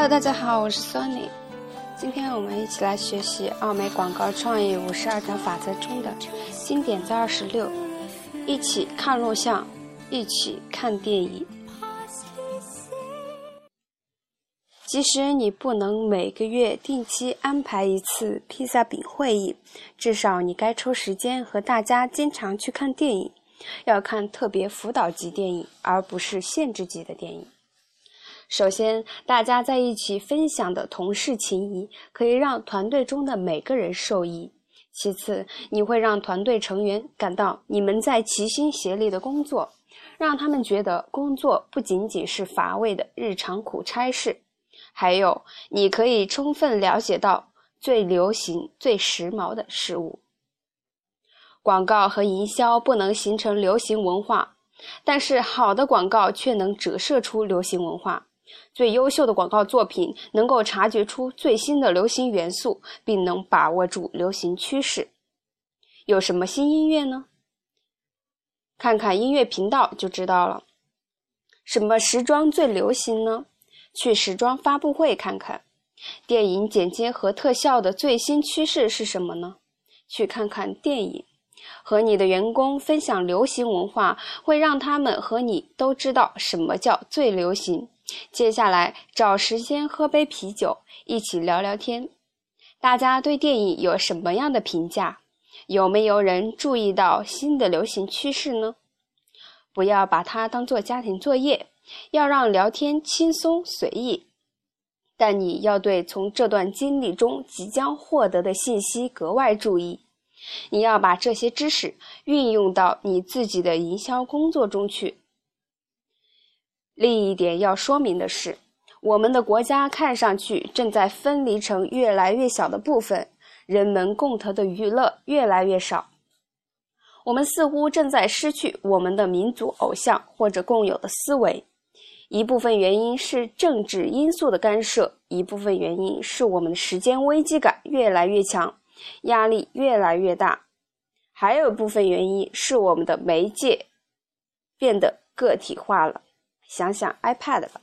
Hello，大家好，我是 Sony。今天我们一起来学习奥美广告创意五十二条法则中的经典在二十六，一起看录像，一起看电影。即使你不能每个月定期安排一次披萨饼会议，至少你该抽时间和大家经常去看电影，要看特别辅导级电影，而不是限制级的电影。首先，大家在一起分享的同事情谊可以让团队中的每个人受益。其次，你会让团队成员感到你们在齐心协力的工作，让他们觉得工作不仅仅是乏味的日常苦差事。还有，你可以充分了解到最流行、最时髦的事物。广告和营销不能形成流行文化，但是好的广告却能折射出流行文化。最优秀的广告作品能够察觉出最新的流行元素，并能把握住流行趋势。有什么新音乐呢？看看音乐频道就知道了。什么时装最流行呢？去时装发布会看看。电影剪接和特效的最新趋势是什么呢？去看看电影。和你的员工分享流行文化，会让他们和你都知道什么叫最流行。接下来找时间喝杯啤酒，一起聊聊天。大家对电影有什么样的评价？有没有人注意到新的流行趋势呢？不要把它当做家庭作业，要让聊天轻松随意。但你要对从这段经历中即将获得的信息格外注意。你要把这些知识运用到你自己的营销工作中去。另一点要说明的是，我们的国家看上去正在分离成越来越小的部分，人们共同的娱乐越来越少。我们似乎正在失去我们的民族偶像或者共有的思维。一部分原因是政治因素的干涉，一部分原因是我们的时间危机感越来越强，压力越来越大，还有一部分原因是我们的媒介变得个体化了。想想 iPad 吧，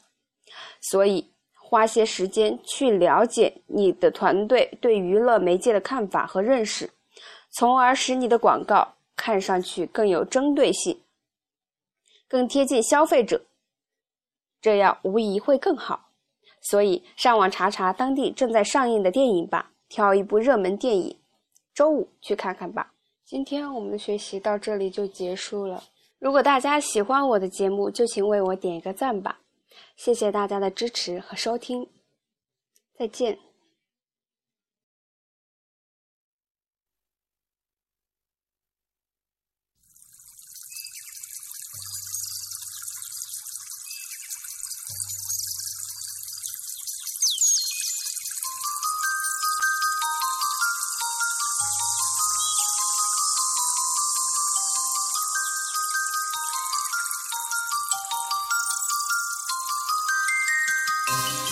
所以花些时间去了解你的团队对娱乐媒介的看法和认识，从而使你的广告看上去更有针对性，更贴近消费者，这样无疑会更好。所以上网查查当地正在上映的电影吧，挑一部热门电影，周五去看看吧。今天我们的学习到这里就结束了。如果大家喜欢我的节目，就请为我点一个赞吧，谢谢大家的支持和收听，再见。you